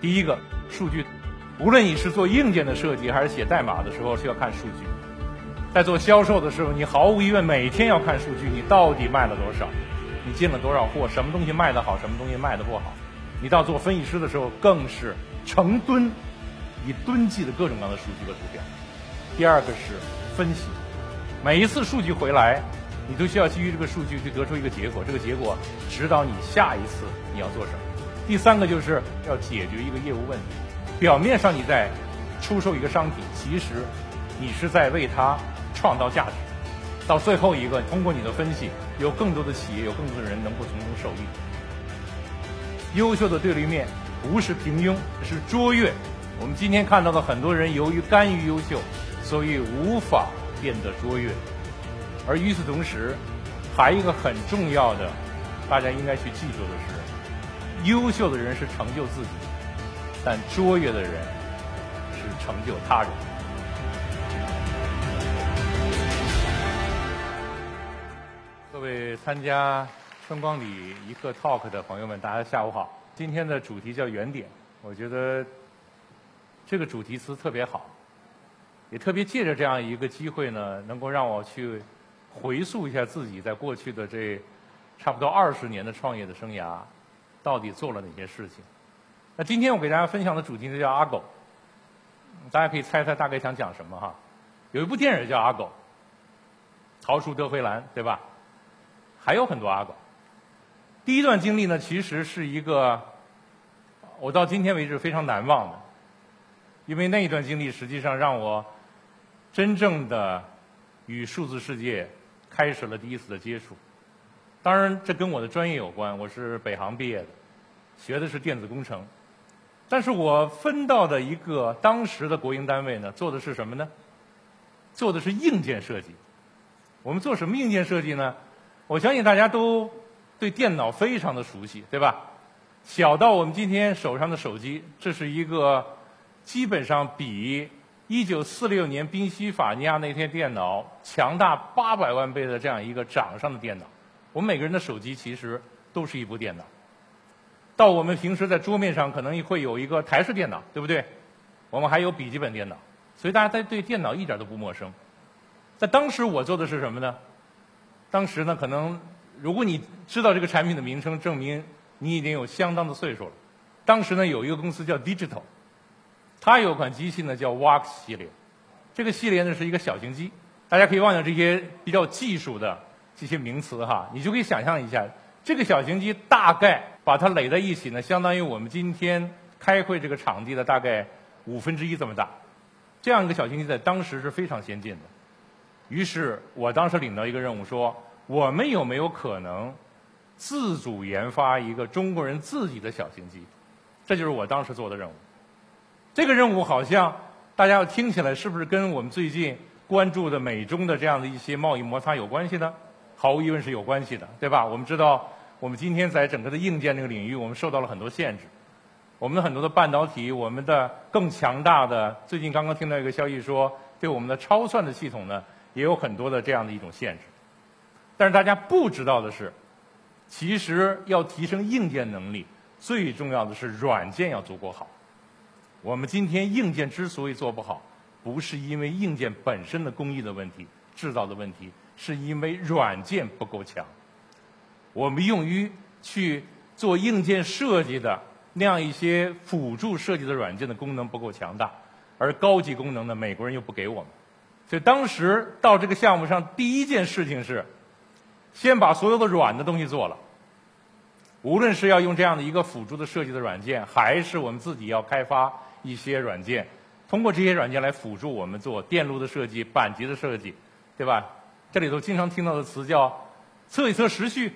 第一个，数据，无论你是做硬件的设计还是写代码的时候，是要看数据。在做销售的时候，你毫无疑问每天要看数据，你到底卖了多少，你进了多少货，什么东西卖得好，什么东西卖得不好。你到做分析师的时候，更是成吨，以吨计的各种各样的数据和图表。第二个是分析，每一次数据回来，你都需要基于这个数据去得出一个结果，这个结果指导你下一次你要做什么。第三个就是要解决一个业务问题。表面上你在出售一个商品，其实你是在为它创造价值。到最后一个，通过你的分析，有更多的企业，有更多的人能够从中受益。优秀的对立面不是平庸，是卓越。我们今天看到的很多人，由于甘于优秀。所以无法变得卓越，而与此同时，还一个很重要的，大家应该去记住的是：优秀的人是成就自己，但卓越的人是成就他人。各位参加春光里一刻 talk 的朋友们，大家下午好。今天的主题叫原点，我觉得这个主题词特别好。也特别借着这样一个机会呢，能够让我去回溯一下自己在过去的这差不多二十年的创业的生涯，到底做了哪些事情。那今天我给大家分享的主题呢叫阿狗，大家可以猜猜大概想讲什么哈？有一部电影叫阿狗，逃出德黑兰，对吧？还有很多阿狗。第一段经历呢，其实是一个我到今天为止非常难忘的，因为那一段经历实际上让我。真正的与数字世界开始了第一次的接触，当然这跟我的专业有关，我是北航毕业的，学的是电子工程，但是我分到的一个当时的国营单位呢，做的是什么呢？做的是硬件设计。我们做什么硬件设计呢？我相信大家都对电脑非常的熟悉，对吧？小到我们今天手上的手机，这是一个基本上比。一九四六年宾夕法尼亚那天电脑强大八百万倍的这样一个掌上的电脑，我们每个人的手机其实都是一部电脑。到我们平时在桌面上可能会有一个台式电脑，对不对？我们还有笔记本电脑，所以大家在对电脑一点都不陌生。在当时我做的是什么呢？当时呢，可能如果你知道这个产品的名称，证明你已经有相当的岁数了。当时呢，有一个公司叫 Digital。它有款机器呢，叫 Wax 系列。这个系列呢是一个小型机，大家可以忘掉这些比较技术的这些名词哈，你就可以想象一下，这个小型机大概把它垒在一起呢，相当于我们今天开会这个场地的大概五分之一这么大。这样一个小型机在当时是非常先进的。于是我当时领到一个任务，说我们有没有可能自主研发一个中国人自己的小型机？这就是我当时做的任务。这个任务好像大家要听起来是不是跟我们最近关注的美中的这样的一些贸易摩擦有关系呢？毫无疑问是有关系的，对吧？我们知道，我们今天在整个的硬件这个领域，我们受到了很多限制。我们的很多的半导体，我们的更强大的，最近刚刚听到一个消息说，对我们的超算的系统呢，也有很多的这样的一种限制。但是大家不知道的是，其实要提升硬件能力，最重要的是软件要足够好。我们今天硬件之所以做不好，不是因为硬件本身的工艺的问题、制造的问题，是因为软件不够强。我们用于去做硬件设计的那样一些辅助设计的软件的功能不够强大，而高级功能呢，美国人又不给我们。所以当时到这个项目上，第一件事情是先把所有的软的东西做了。无论是要用这样的一个辅助的设计的软件，还是我们自己要开发。一些软件，通过这些软件来辅助我们做电路的设计、板级的设计，对吧？这里头经常听到的词叫测一测时序，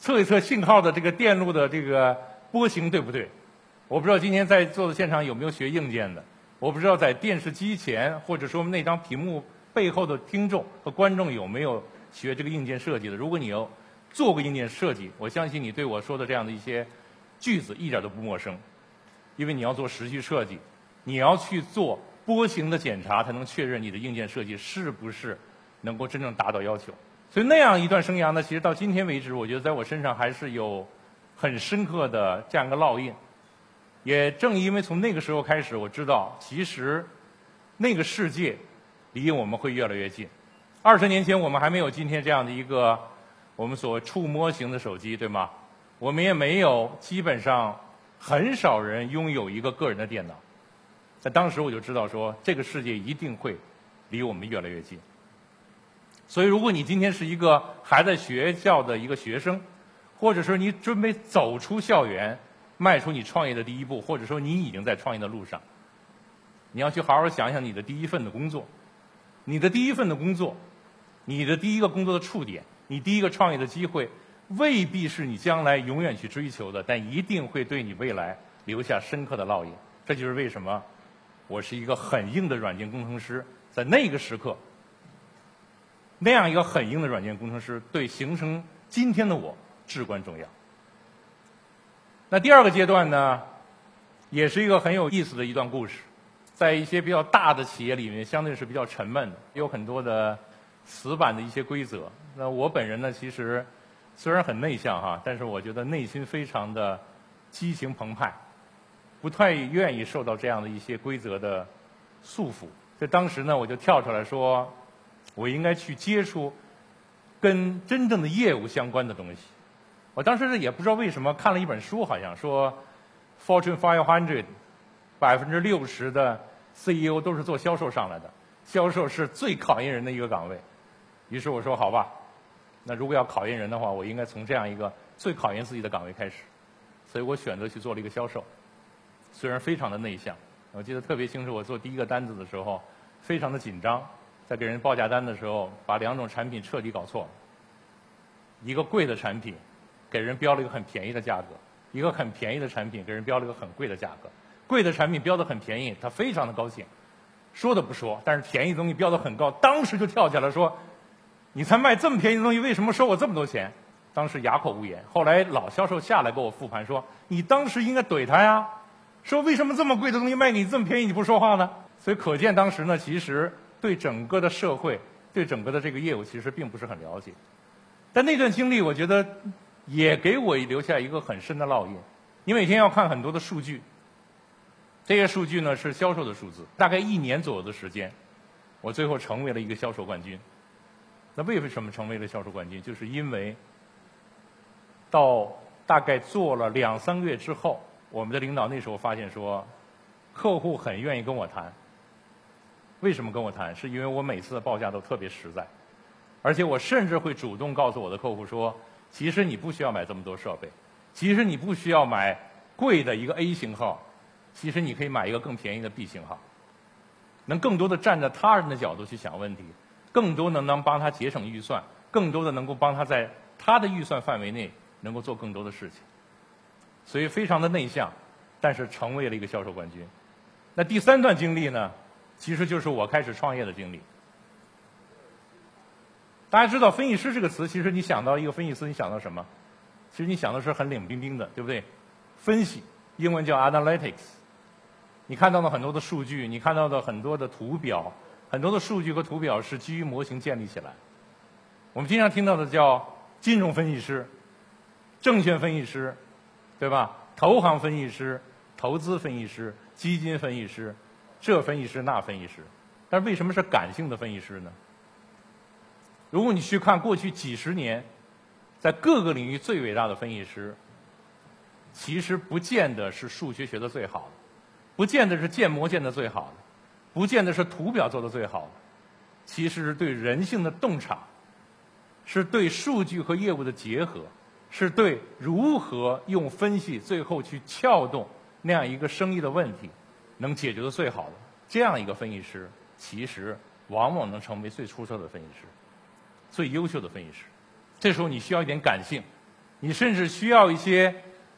测一测信号的这个电路的这个波形，对不对？我不知道今天在座的现场有没有学硬件的，我不知道在电视机前或者说那张屏幕背后的听众和观众有没有学这个硬件设计的。如果你要做过硬件设计，我相信你对我说的这样的一些句子一点都不陌生。因为你要做时序设计，你要去做波形的检查，才能确认你的硬件设计是不是能够真正达到要求。所以那样一段生涯呢，其实到今天为止，我觉得在我身上还是有很深刻的这样一个烙印。也正因为从那个时候开始，我知道其实那个世界离我们会越来越近。二十年前我们还没有今天这样的一个我们所触摸型的手机，对吗？我们也没有，基本上很少人拥有一个个人的电脑。在当时我就知道说，这个世界一定会离我们越来越近。所以，如果你今天是一个还在学校的一个学生，或者说你准备走出校园，迈出你创业的第一步，或者说你已经在创业的路上，你要去好好想想你的第一份的工作，你的第一份的工作，你的第一个工作的触点，你第一个创业的机会，未必是你将来永远去追求的，但一定会对你未来留下深刻的烙印。这就是为什么我是一个很硬的软件工程师，在那个时刻，那样一个很硬的软件工程师，对形成今天的我至关重要。那第二个阶段呢，也是一个很有意思的一段故事，在一些比较大的企业里面，相对是比较沉闷的，有很多的死板的一些规则。那我本人呢，其实虽然很内向哈，但是我觉得内心非常的激情澎湃，不太愿意受到这样的一些规则的束缚。在当时呢，我就跳出来说，我应该去接触跟真正的业务相关的东西。我当时也不知道为什么看了一本书，好像说，Fortune 500百分之六十的 CEO 都是做销售上来的，销售是最考验人的一个岗位。于是我说好吧，那如果要考验人的话，我应该从这样一个最考验自己的岗位开始。所以我选择去做了一个销售，虽然非常的内向。我记得特别清楚，我做第一个单子的时候，非常的紧张，在给人报价单的时候，把两种产品彻底搞错了，一个贵的产品。给人标了一个很便宜的价格，一个很便宜的产品给人标了一个很贵的价格。贵的产品标的很便宜，他非常的高兴，说的不说，但是便宜东西标的很高，当时就跳起来说：“你才卖这么便宜的东西，为什么收我这么多钱？”当时哑口无言。后来老销售下来给我复盘说：“你当时应该怼他呀，说为什么这么贵的东西卖给你这么便宜你不说话呢？”所以可见当时呢，其实对整个的社会，对整个的这个业务其实并不是很了解。但那段经历，我觉得。也给我留下一个很深的烙印。你每天要看很多的数据，这些数据呢是销售的数字。大概一年左右的时间，我最后成为了一个销售冠军。那为什么成为了销售冠军？就是因为到大概做了两三个月之后，我们的领导那时候发现说，客户很愿意跟我谈。为什么跟我谈？是因为我每次的报价都特别实在，而且我甚至会主动告诉我的客户说。其实你不需要买这么多设备，其实你不需要买贵的一个 A 型号，其实你可以买一个更便宜的 B 型号，能更多的站在他人的角度去想问题，更多的能帮他节省预算，更多的能够帮他在他的预算范围内能够做更多的事情，所以非常的内向，但是成为了一个销售冠军。那第三段经历呢，其实就是我开始创业的经历。大家知道“分析师”这个词，其实你想到一个分析师，你想到什么？其实你想的是很冷冰冰的，对不对？分析，英文叫 analytics。你看到了很多的数据，你看到的很多的图表，很多的数据和图表是基于模型建立起来。我们经常听到的叫金融分析师、证券分析师，对吧？投行分析师、投资分析师、基金分析师，这分析师那分析师。但为什么是感性的分析师呢？如果你去看过去几十年，在各个领域最伟大的分析师，其实不见得是数学学的最好的，不见得是建模建的最好的，不见得是图表做的最好的，其实是对人性的洞察，是对数据和业务的结合，是对如何用分析最后去撬动那样一个生意的问题，能解决的最好的这样一个分析师，其实往往能成为最出色的分析师。最优秀的分析师，这时候你需要一点感性，你甚至需要一些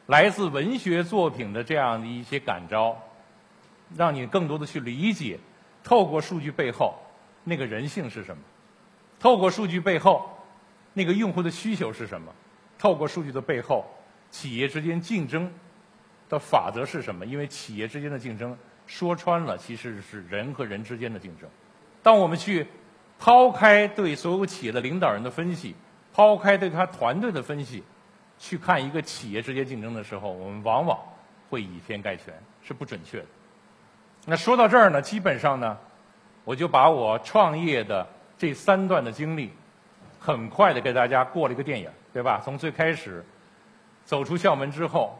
来自文学作品的这样的一些感召，让你更多的去理解，透过数据背后那个人性是什么，透过数据背后那个用户的需求是什么，透过数据的背后企业之间竞争的法则是什么？因为企业之间的竞争说穿了其实是人和人之间的竞争。当我们去。抛开对所有企业的领导人的分析，抛开对他团队的分析，去看一个企业之间竞争的时候，我们往往会以偏概全，是不准确的。那说到这儿呢，基本上呢，我就把我创业的这三段的经历，很快的给大家过了一个电影，对吧？从最开始走出校门之后，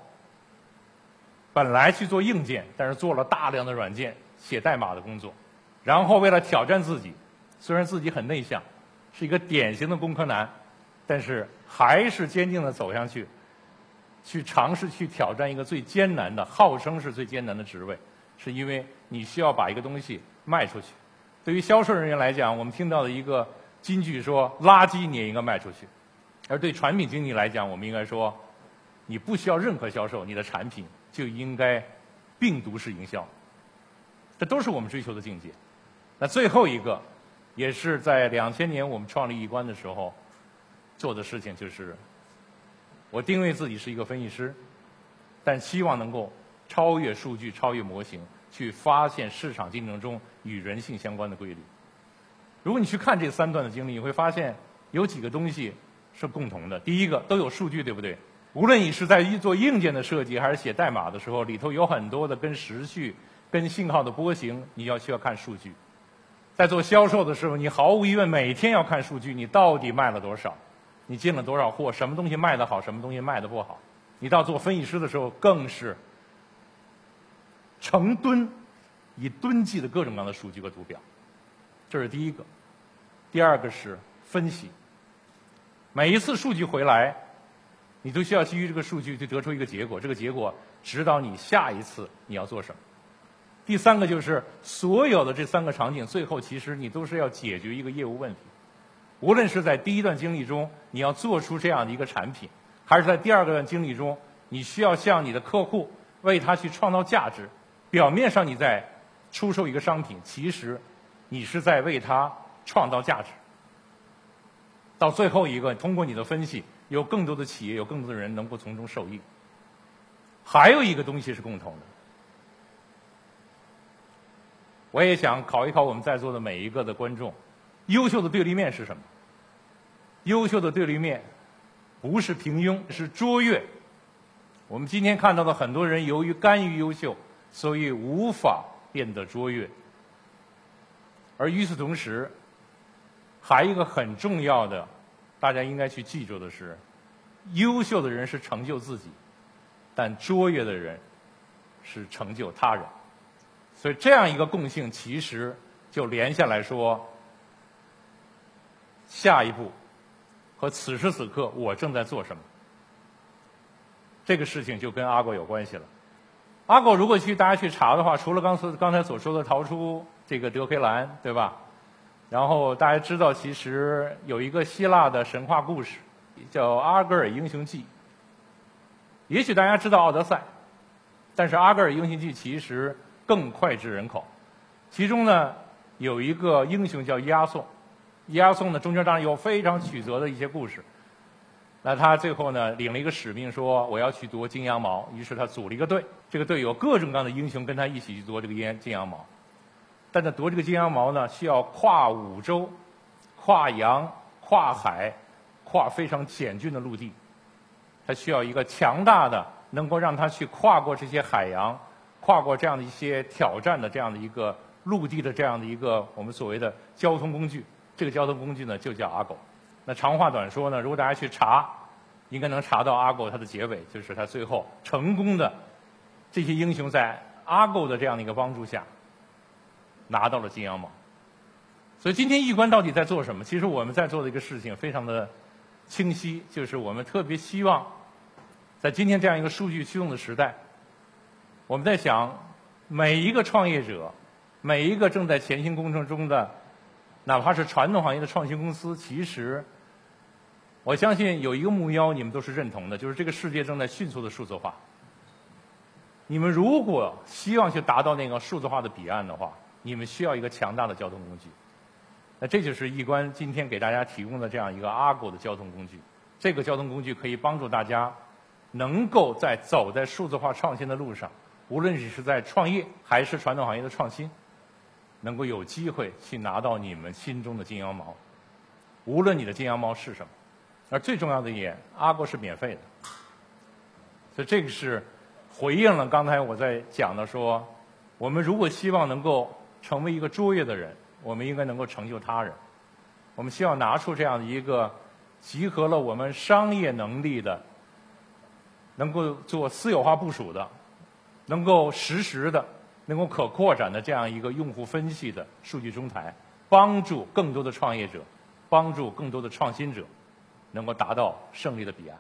本来去做硬件，但是做了大量的软件、写代码的工作，然后为了挑战自己，虽然自己很内向，是一个典型的工科男，但是还是坚定的走上去。去尝试去挑战一个最艰难的，号称是最艰难的职位，是因为你需要把一个东西卖出去。对于销售人员来讲，我们听到的一个金句说：“垃圾你也应该卖出去。”而对产品经理来讲，我们应该说：“你不需要任何销售，你的产品就应该病毒式营销。”这都是我们追求的境界。那最后一个，也是在两千年我们创立易观的时候做的事情，就是。我定位自己是一个分析师，但希望能够超越数据、超越模型，去发现市场竞争中与人性相关的规律。如果你去看这三段的经历，你会发现有几个东西是共同的。第一个，都有数据，对不对？无论你是在做硬件的设计，还是写代码的时候，里头有很多的跟时序、跟信号的波形，你要需要看数据。在做销售的时候，你毫无疑问每天要看数据，你到底卖了多少？你进了多少货？什么东西卖得好？什么东西卖得不好？你到做分析师的时候，更是成吨以吨计的各种各样的数据和图表。这是第一个。第二个是分析。每一次数据回来，你都需要基于这个数据去得出一个结果。这个结果指导你下一次你要做什么。第三个就是所有的这三个场景，最后其实你都是要解决一个业务问题。无论是在第一段经历中，你要做出这样的一个产品，还是在第二段经历中，你需要向你的客户为他去创造价值。表面上你在出售一个商品，其实你是在为他创造价值。到最后一个，通过你的分析，有更多的企业，有更多的人能够从中受益。还有一个东西是共同的，我也想考一考我们在座的每一个的观众：优秀的对立面是什么？优秀的对立面不是平庸，是卓越。我们今天看到的很多人，由于甘于优秀，所以无法变得卓越。而与此同时，还一个很重要的，大家应该去记住的是：优秀的人是成就自己，但卓越的人是成就他人。所以，这样一个共性，其实就连下来说，下一步。和此时此刻我正在做什么，这个事情就跟阿狗有关系了。阿狗如果去大家去查的话，除了刚才刚才所说的逃出这个德黑兰，对吧？然后大家知道，其实有一个希腊的神话故事叫《阿格尔英雄记》。也许大家知道《奥德赛》，但是《阿格尔英雄记》其实更脍炙人口。其中呢，有一个英雄叫伊阿宋。伊阿宋呢，中间当然有非常曲折的一些故事。那他最后呢，领了一个使命，说我要去夺金羊毛。于是他组了一个队，这个队有各种各样的英雄跟他一起去夺这个烟金羊毛。但在夺这个金羊毛呢，需要跨五洲、跨洋、跨海、跨非常险峻的陆地。他需要一个强大的，能够让他去跨过这些海洋、跨过这样的一些挑战的这样的一个陆地的这样的一个我们所谓的交通工具。这个交通工具呢，就叫阿狗。那长话短说呢，如果大家去查，应该能查到阿狗它的结尾，就是它最后成功的这些英雄在阿狗的这样的一个帮助下拿到了金羊毛。所以今天易观到底在做什么？其实我们在做的一个事情非常的清晰，就是我们特别希望在今天这样一个数据驱动的时代，我们在想每一个创业者，每一个正在前行工程中的。哪怕是传统行业的创新公司，其实我相信有一个目标，你们都是认同的，就是这个世界正在迅速的数字化。你们如果希望去达到那个数字化的彼岸的话，你们需要一个强大的交通工具。那这就是易观今天给大家提供的这样一个阿狗的交通工具。这个交通工具可以帮助大家能够在走在数字化创新的路上，无论你是在创业还是传统行业的创新。能够有机会去拿到你们心中的金羊毛，无论你的金羊毛是什么，而最重要的一点，阿国是免费的，所以这个是回应了刚才我在讲的说，我们如果希望能够成为一个卓越的人，我们应该能够成就他人。我们希望拿出这样的一个集合了我们商业能力的，能够做私有化部署的，能够实时的、能够可扩展的这样一个用户分析的数据中台，帮助更多的创业者，帮助更多的创新者，能够达到胜利的彼岸。